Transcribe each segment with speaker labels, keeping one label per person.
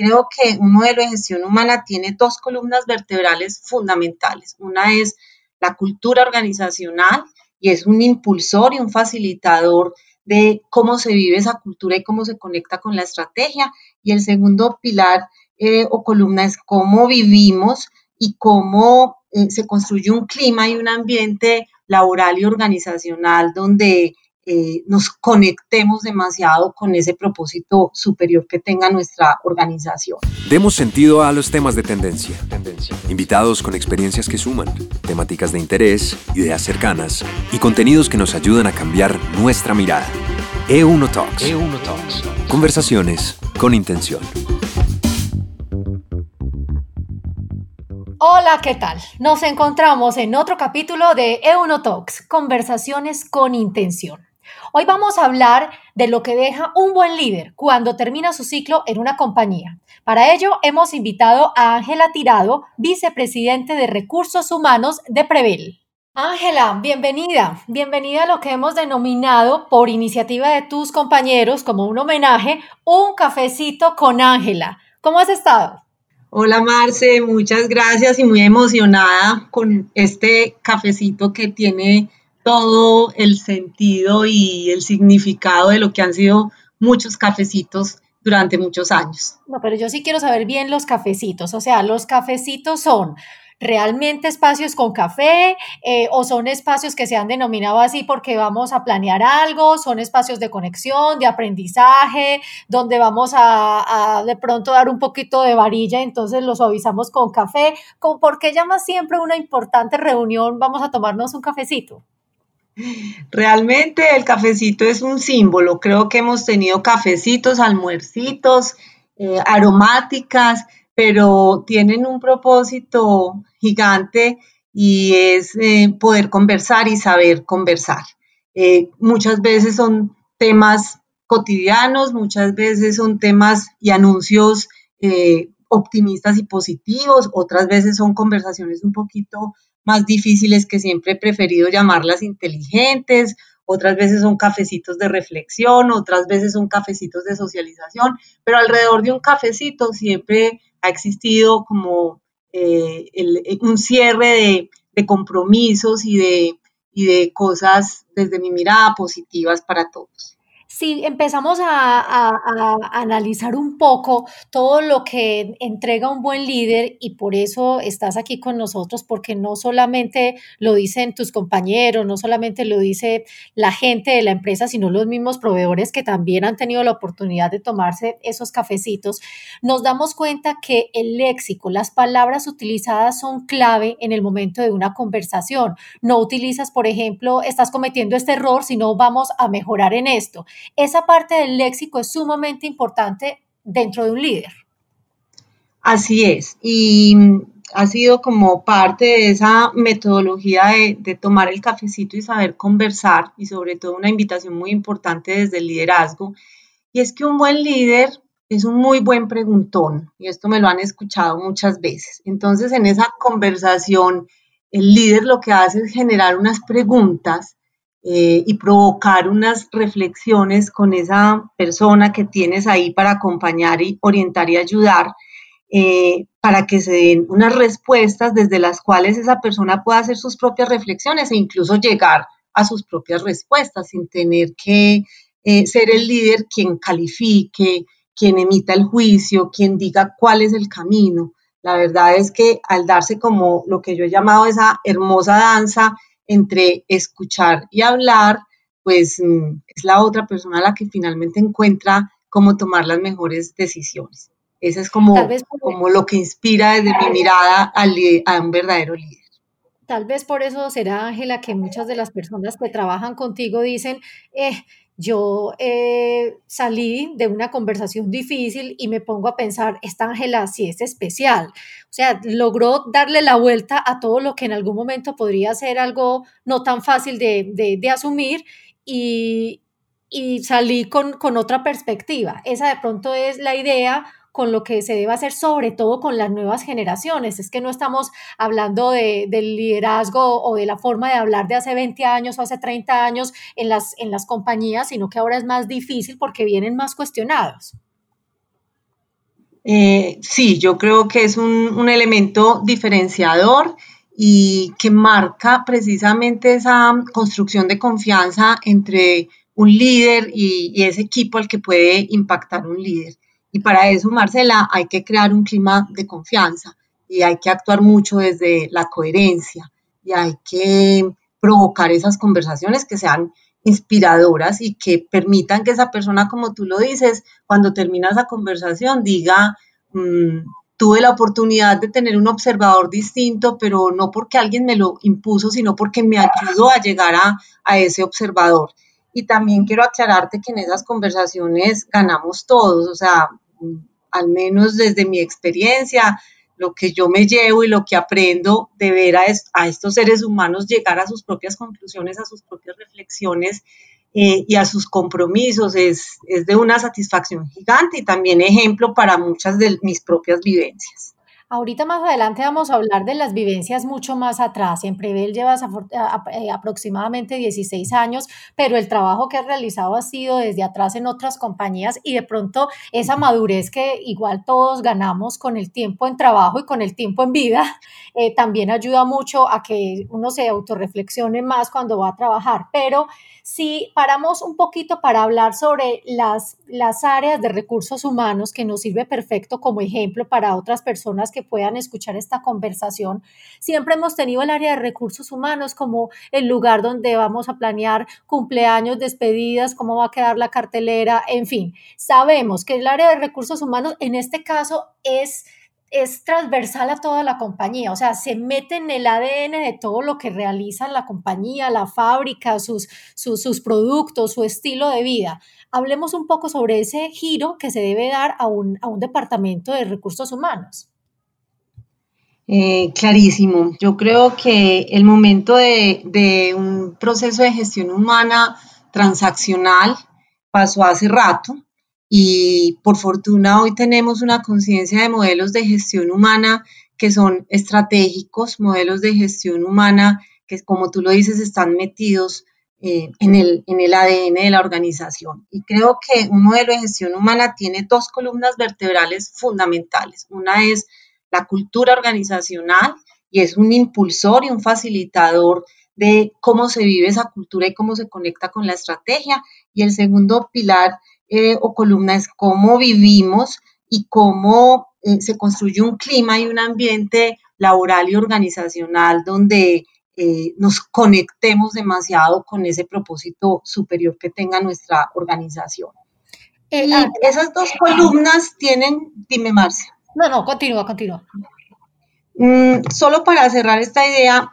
Speaker 1: creo que un modelo de gestión humana tiene dos columnas vertebrales fundamentales. Una es la cultura organizacional y es un impulsor y un facilitador de cómo se vive esa cultura y cómo se conecta con la estrategia. Y el segundo pilar eh, o columna es cómo vivimos y cómo eh, se construye un clima y un ambiente laboral y organizacional donde eh, nos conectemos demasiado con ese propósito superior que tenga nuestra organización.
Speaker 2: Demos sentido a los temas de tendencia. tendencia. Invitados con experiencias que suman, temáticas de interés, ideas cercanas y contenidos que nos ayudan a cambiar nuestra mirada. E1 Talks. E1 Talks. Conversaciones con intención.
Speaker 3: Hola, ¿qué tal? Nos encontramos en otro capítulo de E1 Talks, conversaciones con intención. Hoy vamos a hablar de lo que deja un buen líder cuando termina su ciclo en una compañía. Para ello hemos invitado a Ángela Tirado, vicepresidente de Recursos Humanos de Prevel. Ángela, bienvenida. Bienvenida a lo que hemos denominado, por iniciativa de tus compañeros, como un homenaje, un cafecito con Ángela. ¿Cómo has estado?
Speaker 1: Hola Marce, muchas gracias y muy emocionada con este cafecito que tiene todo el sentido y el significado de lo que han sido muchos cafecitos durante muchos años.
Speaker 3: No, pero yo sí quiero saber bien los cafecitos. O sea, los cafecitos son realmente espacios con café eh, o son espacios que se han denominado así porque vamos a planear algo, son espacios de conexión, de aprendizaje, donde vamos a, de pronto dar un poquito de varilla, entonces lo suavizamos con café. ¿Por qué llama siempre una importante reunión? Vamos a tomarnos un cafecito.
Speaker 1: Realmente el cafecito es un símbolo. Creo que hemos tenido cafecitos, almuercitos, eh, aromáticas, pero tienen un propósito gigante y es eh, poder conversar y saber conversar. Eh, muchas veces son temas cotidianos, muchas veces son temas y anuncios optimistas y positivos, otras veces son conversaciones un poquito más difíciles que siempre he preferido llamarlas inteligentes, otras veces son cafecitos de reflexión, otras veces son cafecitos de socialización, pero alrededor de un cafecito siempre ha existido como eh, un cierre de, compromisos y de, y de cosas desde mi mirada positivas para todos
Speaker 3: si empezamos a, analizar un poco todo lo que entrega un buen líder y por eso estás aquí con nosotros, porque no solamente lo dicen tus compañeros, no solamente lo dice la gente de la empresa, sino los mismos proveedores que también han tenido la oportunidad de tomarse esos cafecitos, nos damos cuenta que el léxico, las palabras utilizadas son clave en el momento de una conversación. No utilizas, por ejemplo, estás cometiendo este error, sino vamos a mejorar en esto esa parte del léxico es sumamente importante dentro de un líder.
Speaker 1: Así es, y ha sido como parte de esa metodología de, tomar el cafecito y saber conversar, y sobre todo una invitación muy importante desde el liderazgo, y es que un buen líder es un muy buen preguntón, y esto me lo han escuchado muchas veces. Entonces, en esa conversación, el líder lo que hace es generar unas preguntas eh, y provocar unas reflexiones con esa persona que tienes ahí para acompañar y orientar y ayudar, eh, para que se den unas respuestas desde las cuales esa persona pueda hacer sus propias reflexiones e incluso llegar a sus propias respuestas sin tener que eh, ser el líder quien califique, quien emita el juicio, quien diga cuál es el camino. La verdad es que al darse como lo que yo he llamado esa hermosa danza entre escuchar y hablar, pues mm, es la otra persona la que finalmente encuentra cómo tomar las mejores decisiones. Eso es como, como lo que inspira desde mi mirada a un verdadero líder.
Speaker 3: Tal vez por eso será, Ángela, que muchas de las personas que trabajan contigo dicen, eh, yo eh, salí de una conversación difícil y me pongo a pensar, esta Ángela sí es especial. O sea, logró darle la vuelta a todo lo que en algún momento podría ser algo no tan fácil de, asumir y, y salí con, con otra perspectiva. Esa de pronto es la idea con lo que se debe hacer, sobre todo con las nuevas generaciones. Es que no estamos hablando de, del liderazgo o de la forma de hablar de hace 20 años o hace 30 años en las, en las compañías, sino que ahora es más difícil porque vienen más cuestionados.
Speaker 1: Eh, sí, yo creo que es un, elemento diferenciador y que marca precisamente esa construcción de confianza entre un líder y, ese equipo al que puede impactar un líder. Y para eso, Marcela, hay que crear un clima de confianza y hay que actuar mucho desde la coherencia y hay que provocar esas conversaciones que sean inspiradoras y que permitan que esa persona, como tú lo dices, cuando termina esa conversación diga, mm, tuve la oportunidad de tener un observador distinto, pero no porque alguien me lo impuso, sino porque me ayudó a llegar a, a ese observador. Y también quiero aclararte que en esas conversaciones ganamos todos, o sea, al menos desde mi experiencia, lo que yo me llevo y lo que aprendo de ver a, estos seres humanos llegar a sus propias conclusiones, a sus propias reflexiones eh, y a sus compromisos es, es de una satisfacción gigante y también ejemplo para muchas de mis propias vivencias.
Speaker 3: Ahorita más adelante vamos a hablar de las vivencias mucho más atrás. En Prevel llevas eh, aproximadamente 16 años, pero el trabajo que has realizado ha sido desde atrás en otras compañías y de pronto esa madurez que igual todos ganamos con el tiempo en trabajo y con el tiempo en vida, eh, también ayuda mucho a que uno se autorreflexione más cuando va a trabajar. Pero si paramos un poquito para hablar sobre las, las áreas de recursos humanos, que nos sirve perfecto como ejemplo para otras personas que puedan escuchar esta conversación, siempre hemos tenido el área de recursos humanos como el lugar donde vamos a planear cumpleaños, despedidas, cómo va a quedar la cartelera, en fin, sabemos que el área de recursos humanos en este caso es es transversal a toda la compañía, o sea, se mete en el ADN de todo lo que realiza la compañía, la fábrica, sus, sus, productos, su estilo de vida. Hablemos un poco sobre ese giro que se debe dar a un, departamento de recursos humanos.
Speaker 1: Eh, clarísimo. Yo creo que el momento de, de un proceso de gestión humana transaccional pasó hace rato y por fortuna hoy tenemos una conciencia de modelos de gestión humana que son estratégicos, modelos de gestión humana que, como tú lo dices, están metidos eh, en, el, en el ADN de la organización. Y creo que un modelo de gestión humana tiene dos columnas vertebrales fundamentales. Una es la cultura organizacional y es un impulsor y un facilitador de cómo se vive esa cultura y cómo se conecta con la estrategia. Y el segundo pilar eh, o columna es cómo vivimos y cómo eh, se construye un clima y un ambiente laboral y organizacional donde eh, nos conectemos demasiado con ese propósito superior que tenga nuestra organización. y ah, esas dos columnas tienen, dime Marcia.
Speaker 3: No, no, continúa, continúa.
Speaker 1: Mm, solo para cerrar esta idea,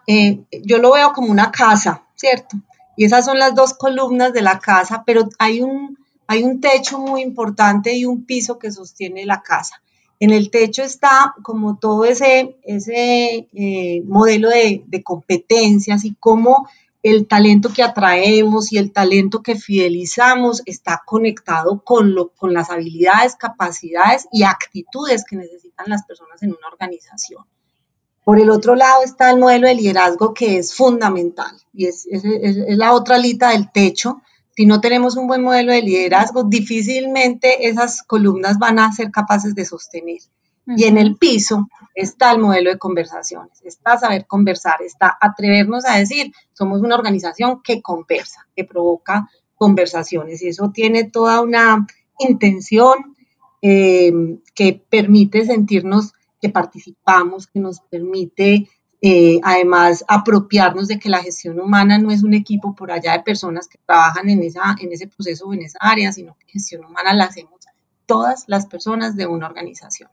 Speaker 1: yo lo veo como una casa, ¿cierto? Y esas son las dos columnas de la casa, pero hay un, hay un techo muy importante y un piso que sostiene la casa. En el techo está como todo ese, ese eh, modelo de, competencias y cómo el talento que atraemos y el talento que fidelizamos está conectado con, lo, con las habilidades, capacidades y actitudes que necesitan las personas en una organización. Por el otro lado está el modelo de liderazgo que es fundamental y es, es la otra alita del techo si no tenemos un buen modelo de liderazgo, difícilmente esas columnas van a ser capaces de sostener. Y en el piso está el modelo de conversaciones, está saber conversar, está atrevernos a decir, somos una organización que conversa, que provoca conversaciones. Y eso tiene toda una intención eh, que permite sentirnos que participamos, que nos permite eh, además, apropiarnos de que la gestión humana no es un equipo por allá de personas que trabajan en, esa, en ese proceso o en esa área, sino que gestión humana la hacemos todas las personas de una organización.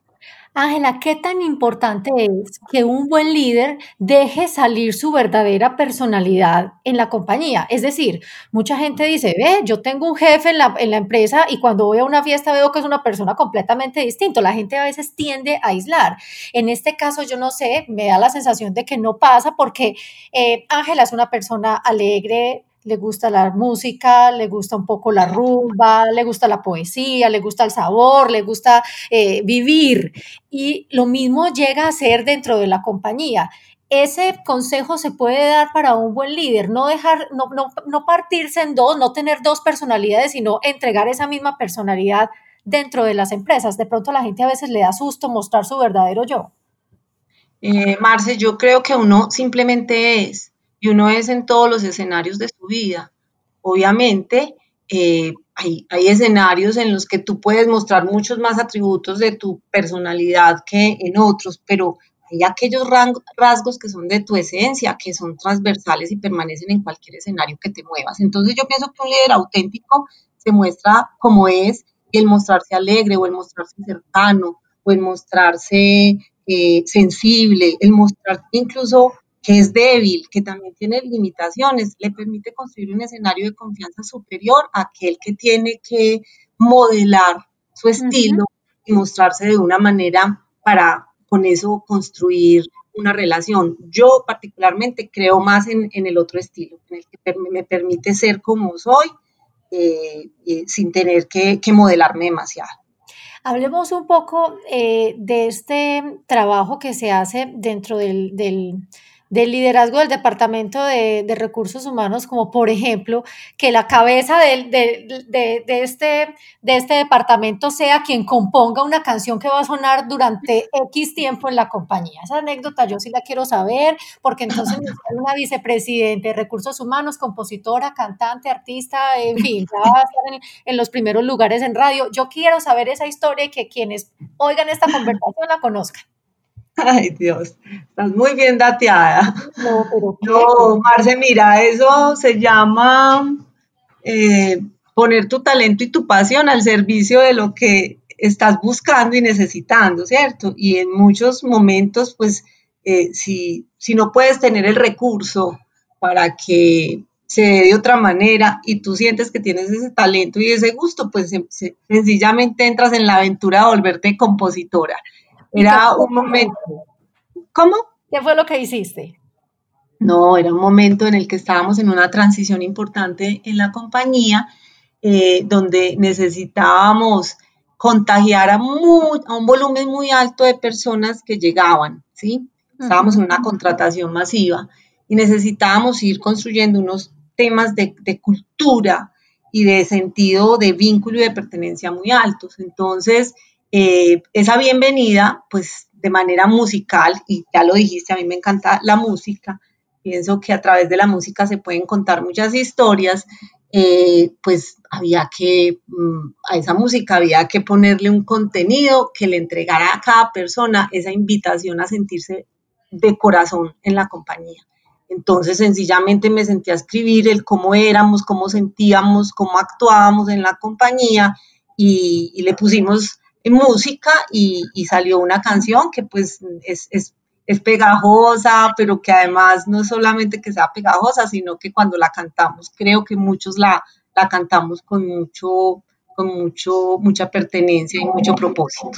Speaker 3: Ángela, ¿qué tan importante es que un buen líder deje salir su verdadera personalidad en la compañía? Es decir, mucha gente dice, ve, yo tengo un jefe en la, empresa y cuando voy a una fiesta veo que es una persona completamente distinta. La gente a veces tiende a aislar. En este caso, yo no sé, me da la sensación de que no pasa porque eh, Ángela es una persona alegre, le gusta la música, le gusta un poco la rumba, le gusta la poesía, le gusta el sabor, le gusta eh, vivir. Y lo mismo llega a ser dentro de la compañía. Ese consejo se puede dar para un buen líder, no dejar, no, no, no partirse en dos, no tener dos personalidades, sino entregar esa misma personalidad dentro de las empresas. De pronto la gente a veces le da susto mostrar su verdadero yo.
Speaker 1: Eh, Marce, yo creo que uno simplemente es, y uno es en todos los escenarios de su vida. Obviamente, eh, hay, escenarios en los que tú puedes mostrar muchos más atributos de tu personalidad que en otros, pero hay aquellos rasgos que son de tu esencia, que son transversales y permanecen en cualquier escenario que te muevas. Entonces yo pienso que un líder auténtico se muestra como es, y el mostrarse alegre o el mostrarse cercano o el mostrarse eh, sensible, el mostrar incluso que es débil, que también tiene limitaciones, le permite construir un escenario de confianza superior a aquel que tiene que modelar su estilo y mostrarse de una manera para con eso construir una relación. Yo particularmente creo más en, el otro estilo, en el que me permite ser como soy eh, sin tener que modelarme demasiado.
Speaker 3: Hablemos un poco eh, de este trabajo que se hace dentro del, del liderazgo del Departamento de, Recursos Humanos, como por ejemplo que la cabeza de, este, de este departamento sea quien componga una canción que va a sonar durante X tiempo en la compañía. Esa anécdota yo sí la quiero saber, porque entonces una vicepresidente de Recursos Humanos, compositora, cantante, artista, en fin, va a estar en, en los primeros lugares en radio. Yo quiero saber esa historia y que quienes oigan esta conversación la conozcan.
Speaker 1: Ay, Dios, estás muy bien dateada. No, pero No, Marce, mira, eso se llama eh, poner tu talento y tu pasión al servicio de lo que estás buscando y necesitando, ¿cierto? Y en muchos momentos, pues, eh, si, si no puedes tener el recurso para que se dé de otra manera y tú sientes que tienes ese talento y ese gusto, pues sencillamente entras en la aventura de volverte compositora. Era un momento. ¿Cómo?
Speaker 3: ¿Qué fue lo que hiciste?
Speaker 1: No, era un momento en el que estábamos en una transición importante en la compañía, eh, donde necesitábamos contagiar a, un volumen muy alto de personas que llegaban, ¿sí? Estábamos en una contratación masiva y necesitábamos ir construyendo unos temas de, de cultura y de sentido de vínculo y de pertenencia muy altos. Entonces, eh, esa bienvenida, pues de manera musical, y ya lo dijiste, a mí me encanta la música, pienso que a través de la música se pueden contar muchas historias, eh, pues había que, mm, a esa música había que ponerle un contenido que le entregara a cada persona esa invitación a sentirse de corazón en la compañía. Entonces, sencillamente me sentí a escribir el cómo éramos, cómo sentíamos, cómo actuábamos en la compañía y le pusimos música y, salió una canción que pues es, es, es, pegajosa, pero que además no solamente que sea pegajosa, sino que cuando la cantamos, creo que muchos la, la cantamos con mucho, con mucho, mucha pertenencia y mucho propósito.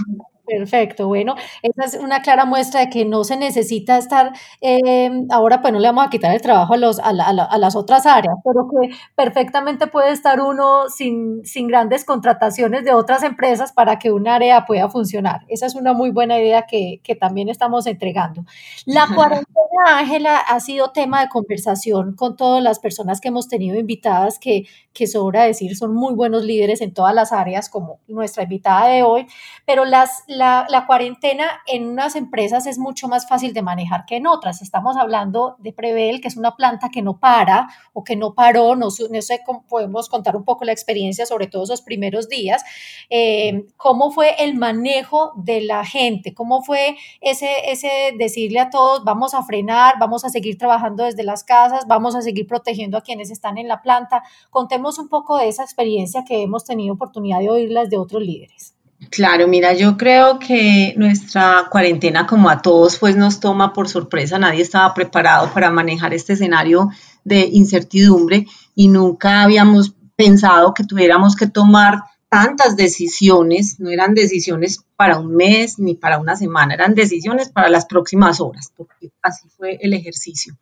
Speaker 3: Perfecto, bueno, esa es una clara muestra de que no se necesita estar, eh, ahora pues no le vamos a quitar el trabajo a, los, a, las otras áreas, pero que perfectamente puede estar uno sin, sin grandes contrataciones de otras empresas para que un área pueda funcionar. Esa es una muy buena idea que, que también estamos entregando. La cuarentena, Ángela, ha sido tema de conversación con todas las personas que hemos tenido invitadas, que, que sobra decir son muy buenos líderes en todas las áreas, como nuestra invitada de hoy, pero las la, cuarentena en unas empresas es mucho más fácil de manejar que en otras. Estamos hablando de Prevel, que es una planta que no para o que no paró, no, sé cómo podemos contar un poco la experiencia, sobre todo esos primeros días. Eh, ¿Cómo fue el manejo de la gente? ¿Cómo fue ese, ese decirle a todos, vamos a frenar, vamos a seguir trabajando desde las casas, vamos a seguir protegiendo a quienes están en la planta? Contemos un poco de esa experiencia que hemos tenido oportunidad de oírlas de otros líderes.
Speaker 1: Claro, mira, yo creo que nuestra cuarentena, como a todos, pues nos toma por sorpresa. Nadie estaba preparado para manejar este escenario de incertidumbre y nunca habíamos pensado que tuviéramos que tomar tantas decisiones. No eran decisiones para un mes ni para una semana, eran decisiones para las próximas horas, porque así fue el ejercicio.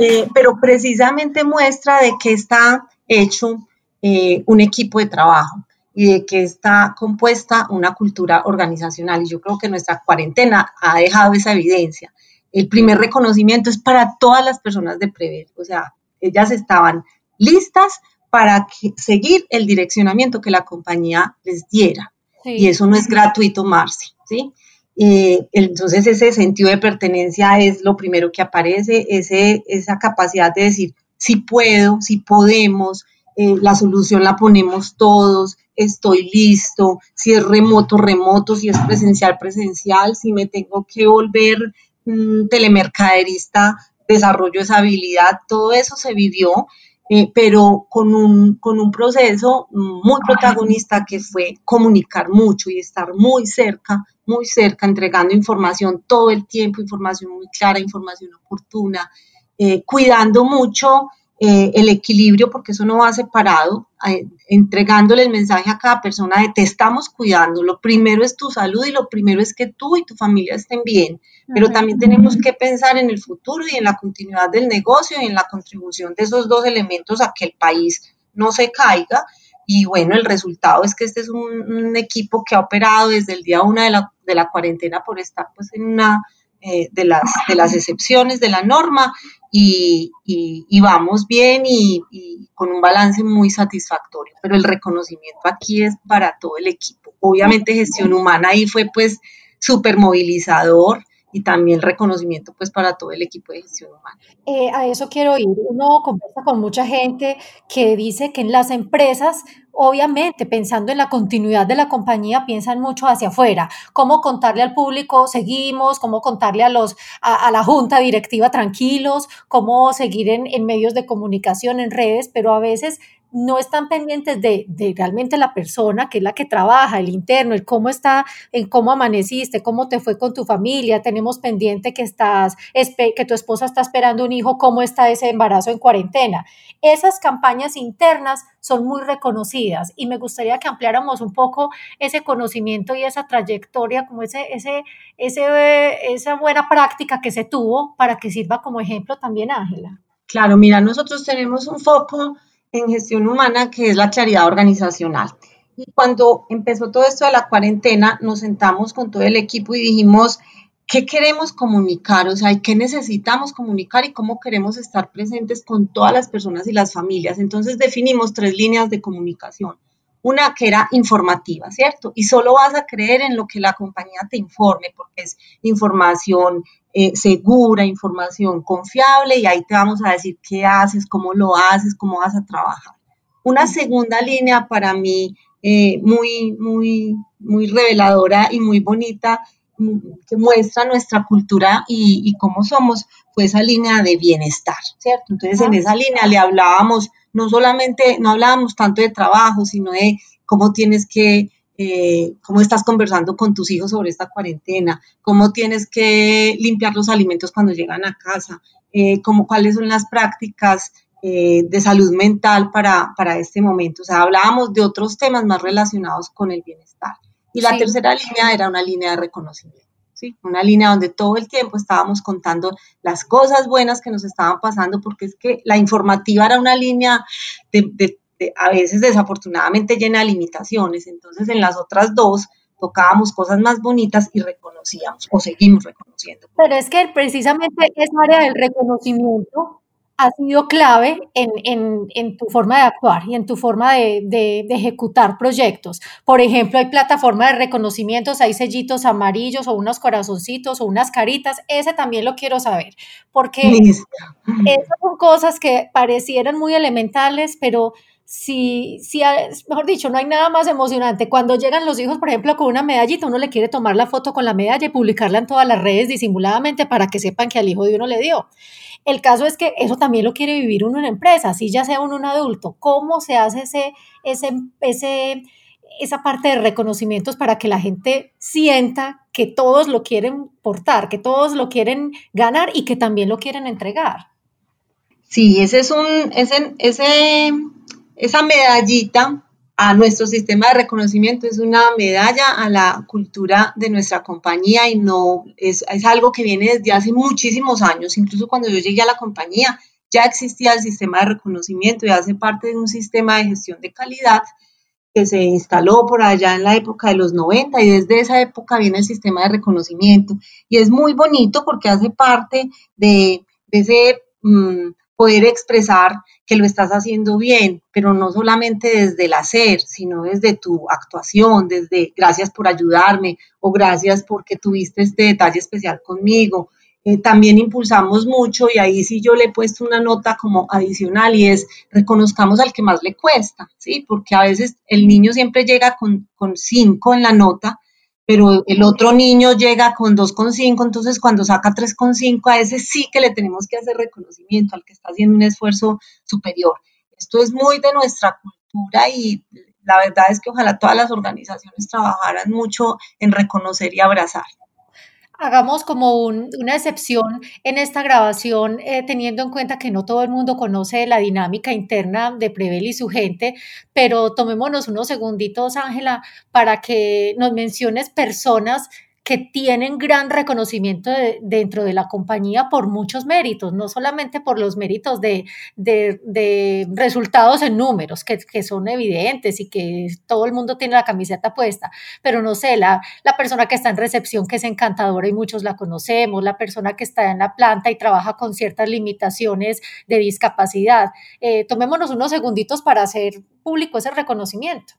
Speaker 1: Eh, pero precisamente muestra de que está hecho eh, un equipo de trabajo y de que está compuesta una cultura organizacional. Y yo creo que nuestra cuarentena ha dejado esa evidencia. El primer reconocimiento es para todas las personas de Prever, o sea, ellas estaban listas para seguir el direccionamiento que la compañía les diera. y eso no es gratuito, Marci, ¿sí? Eh, entonces ese sentido de pertenencia es lo primero que aparece, ese, esa capacidad de decir, si puedo, si podemos, eh, la solución la ponemos todos, estoy listo, si es remoto, remoto, si es presencial, presencial, si me tengo que volver mm, telemercaderista, desarrollo esa habilidad, todo eso se vivió, eh, pero con un, con un proceso muy protagonista que fue comunicar mucho y estar muy cerca, muy cerca, entregando información todo el tiempo, información muy clara, información oportuna, eh, cuidando mucho eh, el equilibrio, porque eso no va separado, eh, entregándole el mensaje a cada persona de te estamos cuidando. Lo primero es tu salud y lo primero es que tú y tu familia estén bien, pero también tenemos que pensar en el futuro y en la continuidad del negocio y en la contribución de esos dos elementos a que el país no se caiga. Y bueno, el resultado es que este es un, equipo que ha operado desde el día uno de la, de la cuarentena por estar pues en una eh, de, las, de las excepciones de la norma y, vamos bien y, y, con un balance muy satisfactorio. Pero el reconocimiento aquí es para todo el equipo. Obviamente gestión humana ahí fue pues súper movilizador y también reconocimiento pues para todo el equipo de gestión humana.
Speaker 3: Eh, a eso quiero ir. Uno conversa con mucha gente que dice que en las empresas, obviamente, pensando en la continuidad de la compañía, piensan mucho hacia afuera. Cómo contarle al público, seguimos, cómo contarle a, los, a, la junta directiva tranquilos, cómo seguir en, en medios de comunicación, en redes, pero a veces no están pendientes de, realmente la persona, que es la que trabaja, el interno, el cómo está, en cómo amaneciste, cómo te fue con tu familia, tenemos pendiente que estás, que tu esposa está esperando un hijo, cómo está ese embarazo en cuarentena. Esas campañas internas son muy reconocidas y me gustaría que ampliáramos un poco ese conocimiento y esa trayectoria, como ese, ese, ese, esa buena práctica que se tuvo para que sirva como ejemplo también, Ángela.
Speaker 1: Claro, mira, nosotros tenemos un foco en gestión humana, que es la claridad organizacional. Y cuando empezó todo esto de la cuarentena, nos sentamos con todo el equipo y dijimos, ¿qué queremos comunicar? O sea, ¿qué necesitamos comunicar y cómo queremos estar presentes con todas las personas y las familias? Entonces definimos tres líneas de comunicación. Una que era informativa, ¿cierto? Y solo vas a creer en lo que la compañía te informe, porque es información eh, segura, información confiable y ahí te vamos a decir qué haces, cómo lo haces, cómo vas a trabajar. Una segunda línea para mí eh, muy, muy, muy reveladora y muy bonita mm, que muestra nuestra cultura y, cómo somos, fue esa línea de bienestar, ¿cierto? Entonces en esa línea le hablábamos, no solamente, no hablábamos tanto de trabajo, sino de cómo tienes que eh, cómo estás conversando con tus hijos sobre esta cuarentena, cómo tienes que limpiar los alimentos cuando llegan a casa, eh, cómo, cuáles son las prácticas eh, de salud mental para, para, este momento. O sea, hablábamos de otros temas más relacionados con el bienestar. Y la tercera línea era una línea de reconocimiento. ¿Sí? Una línea donde todo el tiempo estábamos contando las cosas buenas que nos estaban pasando, porque es que la informativa era una línea de, de a veces desafortunadamente llena de limitaciones. Entonces en las otras dos tocábamos cosas más bonitas y reconocíamos o seguimos reconociendo.
Speaker 3: Pero es que precisamente esa área del reconocimiento ha sido clave en, tu forma de actuar y en tu forma de, ejecutar proyectos. Por ejemplo, hay plataformas de reconocimientos, hay sellitos amarillos o unos corazoncitos o unas caritas. Ese también lo quiero saber, porque esas son cosas que parecieran muy elementales, pero si, si, mejor dicho, no hay nada más emocionante. Cuando llegan los hijos, por ejemplo, con una medallita, uno le quiere tomar la foto con la medalla y publicarla en todas las redes disimuladamente para que sepan que al hijo de uno le dio. El caso es que eso también lo quiere vivir uno en empresa, así ya sea uno un adulto. ¿Cómo se hace ese, ese, ese, esa parte de reconocimientos para que la gente sienta que todos lo quieren portar, que todos lo quieren ganar y que también lo quieren entregar?
Speaker 1: Sí, ese es un, ese, ese esa medallita a nuestro sistema de reconocimiento es una medalla a la cultura de nuestra compañía y no es, algo que viene desde hace muchísimos años. Incluso cuando yo llegué a la compañía ya existía el sistema de reconocimiento y hace parte de un sistema de gestión de calidad que se instaló por allá en la época de los 90 y desde esa época viene el sistema de reconocimiento y es muy bonito porque hace parte de, ese mm, poder expresar que lo estás haciendo bien, pero no solamente desde el hacer, sino desde tu actuación, desde gracias por ayudarme o gracias porque tuviste este detalle especial conmigo. Eh, también impulsamos mucho y ahí sí yo le he puesto una nota como adicional y es reconozcamos al que más le cuesta, ¿sí? Porque a veces el niño siempre llega con, con cinco en la nota, pero el otro niño llega con 2,5, entonces cuando saca 3,5, a ese sí que le tenemos que hacer reconocimiento al que está haciendo un esfuerzo superior. Esto es muy de nuestra cultura y la verdad es que ojalá todas las organizaciones trabajaran mucho en reconocer y abrazar
Speaker 3: hagamos como una excepción en esta grabación, eh, teniendo en cuenta que no todo el mundo conoce la dinámica interna de Prevel y su gente, pero tomémonos unos segunditos, Ángela, para que nos menciones personas que tienen gran reconocimiento dentro de la compañía por muchos méritos, no solamente por los méritos de, resultados en números, que, son evidentes y que todo el mundo tiene la camiseta puesta, pero no sé, la, la persona que está en recepción, que es encantadora y muchos la conocemos, la persona que está en la planta y trabaja con ciertas limitaciones de discapacidad. Eh, tomémonos unos segunditos para hacer público ese reconocimiento.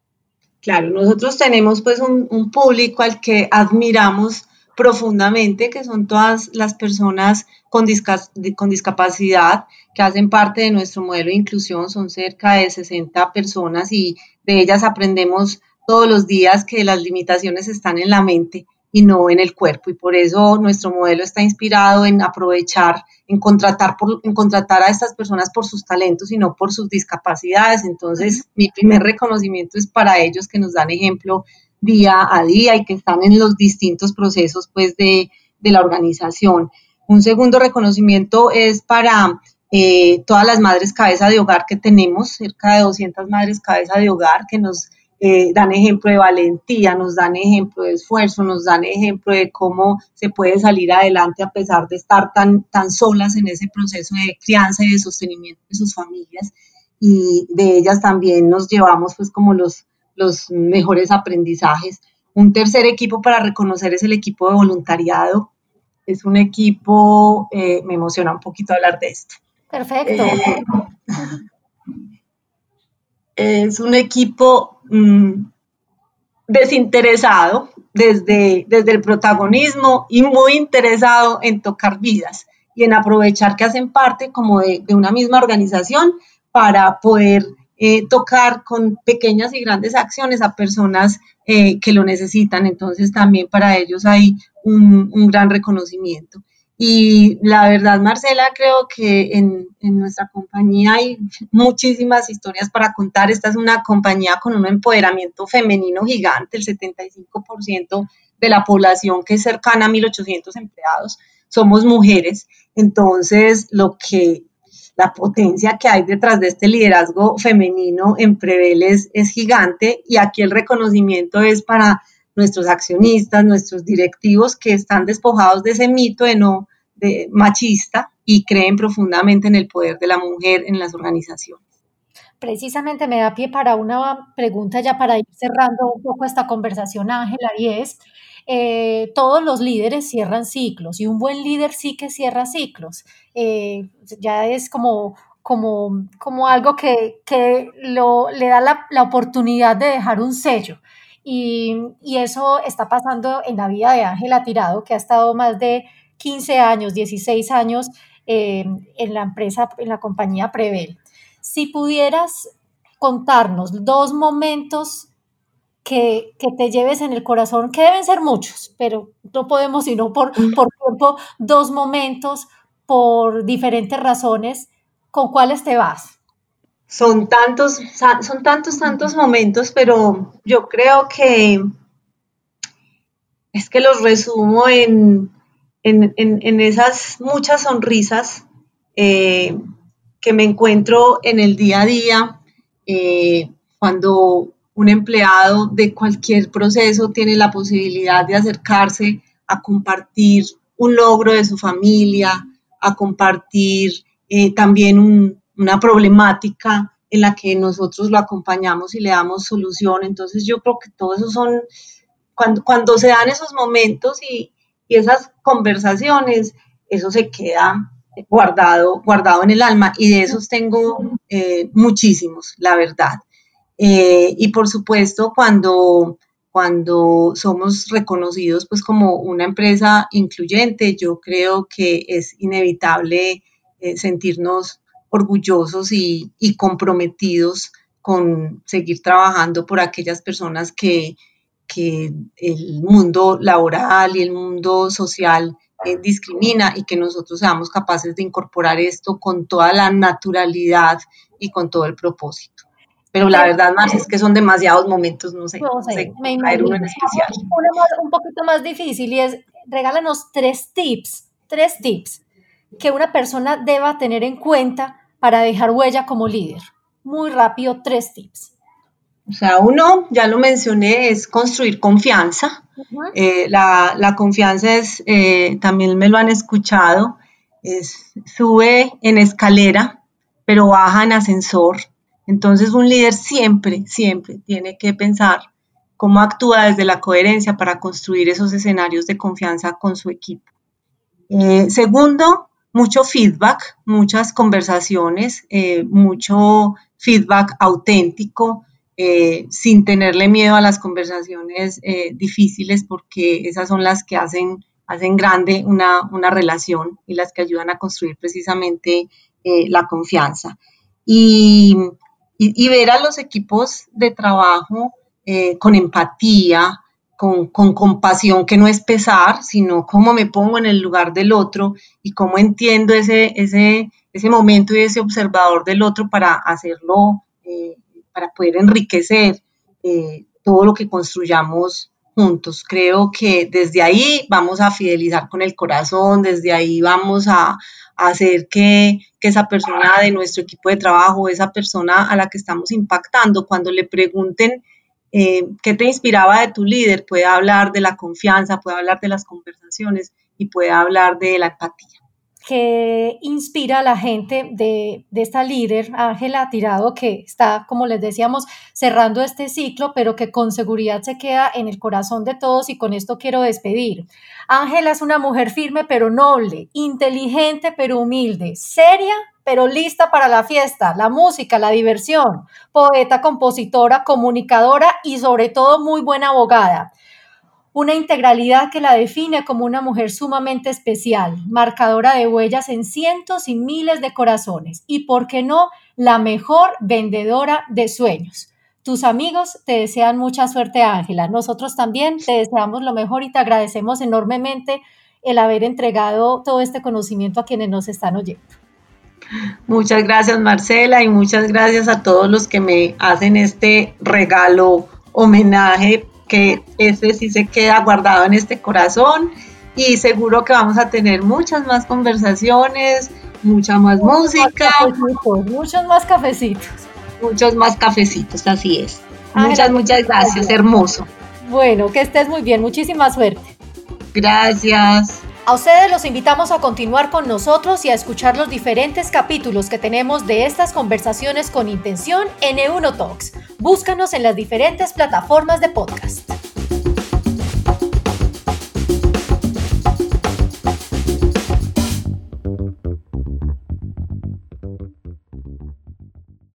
Speaker 1: Claro, nosotros tenemos pues un, público al que admiramos profundamente, que son todas las personas con, discapacidad que hacen parte de nuestro modelo de inclusión. Son cerca de 60 personas y de ellas aprendemos todos los días que las limitaciones están en la mente y no en el cuerpo. Y por eso nuestro modelo está inspirado en aprovechar, en contratar, por, en contratar a estas personas por sus talentos y no por sus discapacidades. Entonces, mi primer reconocimiento es para ellos que nos dan ejemplo día a día y que están en los distintos procesos pues, de, de la organización. Un segundo reconocimiento es para eh, todas las madres cabeza de hogar que tenemos, cerca de 200 madres cabeza de hogar que nos eh, dan ejemplo de valentía, nos dan ejemplo de esfuerzo, nos dan ejemplo de cómo se puede salir adelante a pesar de estar tan, tan solas en ese proceso de crianza y de sostenimiento de sus familias. Y de ellas también nos llevamos pues como los, los mejores aprendizajes. Un tercer equipo para reconocer es el equipo de voluntariado. Es un equipo, eh, me emociona un poquito hablar de esto.
Speaker 3: Perfecto.
Speaker 1: Eh, es un equipo mm, desinteresado desde, desde el protagonismo y muy interesado en tocar vidas y en aprovechar que hacen parte como de, una misma organización para poder eh, tocar con pequeñas y grandes acciones a personas eh, que lo necesitan. Entonces también para ellos hay un, un gran reconocimiento. Y la verdad, Marcela, creo que en, nuestra compañía hay muchísimas historias para contar. Esta es una compañía con un empoderamiento femenino gigante, el 75% de la población que es cercana a 1.800 empleados somos mujeres. Entonces, lo que la potencia que hay detrás de este liderazgo femenino en Prevel es gigante y aquí el reconocimiento es para nuestros accionistas, nuestros directivos que están despojados de ese mito de no de machista y creen profundamente en el poder de la mujer en las organizaciones.
Speaker 3: Precisamente me da pie para una pregunta ya para ir cerrando un poco esta conversación, Ángela, y es, eh, todos los líderes cierran ciclos y un buen líder sí que cierra ciclos. Eh, ya es como, como, como algo que, que lo, le da la, la oportunidad de dejar un sello. Y, eso está pasando en la vida de Ángela Tirado, que ha estado más de 15 años, 16 años eh, en la empresa, en la compañía Prevel. Si pudieras contarnos dos momentos que, te lleves en el corazón, que deben ser muchos, pero no podemos sino por, por tiempo, dos momentos por diferentes razones, ¿con cuáles te vas?
Speaker 1: son tantos, son tantos, tantos momentos, pero yo creo que es que los resumo en, en, esas muchas sonrisas eh, que me encuentro en el día a día eh, cuando un empleado de cualquier proceso tiene la posibilidad de acercarse a compartir un logro de su familia, a compartir eh, también una problemática en la que nosotros lo acompañamos y le damos solución. Entonces yo creo que todo eso son, cuando, se dan esos momentos y, esas conversaciones, eso se queda guardado, guardado en el alma y de esos tengo eh, muchísimos, la verdad. Eh, y por supuesto, cuando, cuando somos reconocidos pues como una empresa incluyente, yo creo que es inevitable eh, sentirnos orgullosos y, y, comprometidos con seguir trabajando por aquellas personas que, que el mundo laboral y el mundo social eh, discrimina y que nosotros seamos capaces de incorporar esto con toda la naturalidad y con todo el propósito. Pero la verdad, más es que son demasiados momentos, no sé, no sé,
Speaker 3: me uno en especial. un poquito más difícil y es, regálanos tres tips, tres tips que una persona deba tener en cuenta para dejar huella como líder. Muy rápido, tres tips.
Speaker 1: O sea, uno, ya lo mencioné, es construir confianza. Eh, la, confianza es, eh, también me lo han escuchado, es, sube en escalera, pero baja en ascensor. Entonces un líder siempre, siempre tiene que pensar cómo actúa desde la coherencia para construir esos escenarios de confianza con su equipo. Eh, segundo, mucho feedback, muchas conversaciones, mucho feedback auténtico, eh, sin tenerle miedo a las conversaciones eh, difíciles, porque esas son las que hacen, hacen grande una, relación y las que ayudan a construir precisamente eh, la confianza. Y, ver a los equipos de trabajo con empatía, con, compasión, que no es pesar, sino cómo me pongo en el lugar del otro y cómo entiendo ese, ese, ese momento y ese observador del otro para hacerlo para poder enriquecer eh, todo lo que construyamos juntos. Creo que desde ahí vamos a fidelizar con el corazón, desde ahí vamos a, hacer que, esa persona de nuestro equipo de trabajo, esa persona a la que estamos impactando, cuando le pregunten eh, qué te inspiraba de tu líder, pueda hablar de la confianza, puede hablar de las conversaciones y puede hablar de la empatía
Speaker 3: que inspira a la gente de, esta líder, Ángela Tirado, que está, como les decíamos, cerrando este ciclo, pero que con seguridad se queda en el corazón de todos y con esto quiero despedir. Ángela es una mujer firme pero noble, inteligente pero humilde, seria pero lista para la fiesta, la música, la diversión, poeta, compositora, comunicadora y sobre todo muy buena abogada una integralidad que la define como una mujer sumamente especial, marcadora de huellas en cientos y miles de corazones y, por qué no, la mejor vendedora de sueños. Tus amigos te desean mucha suerte, Ángela. Nosotros también te deseamos lo mejor y te agradecemos enormemente el haber entregado todo este conocimiento a quienes nos están oyendo.
Speaker 1: Muchas gracias, Marcela, y muchas gracias a todos los que me hacen este regalo homenaje ese sí se queda guardado en este corazón y seguro que vamos a tener muchas más conversaciones, mucha más música.
Speaker 3: muchos más cafecitos.
Speaker 1: Muchos más cafecitos, así es. muchas, muchas gracias, hermoso.
Speaker 3: Bueno, que estés muy bien, muchísima suerte.
Speaker 1: Gracias.
Speaker 3: A ustedes los invitamos a continuar con nosotros y a escuchar los diferentes capítulos que tenemos de estas conversaciones con intención en Euno Talks. Búscanos en las diferentes plataformas de podcast.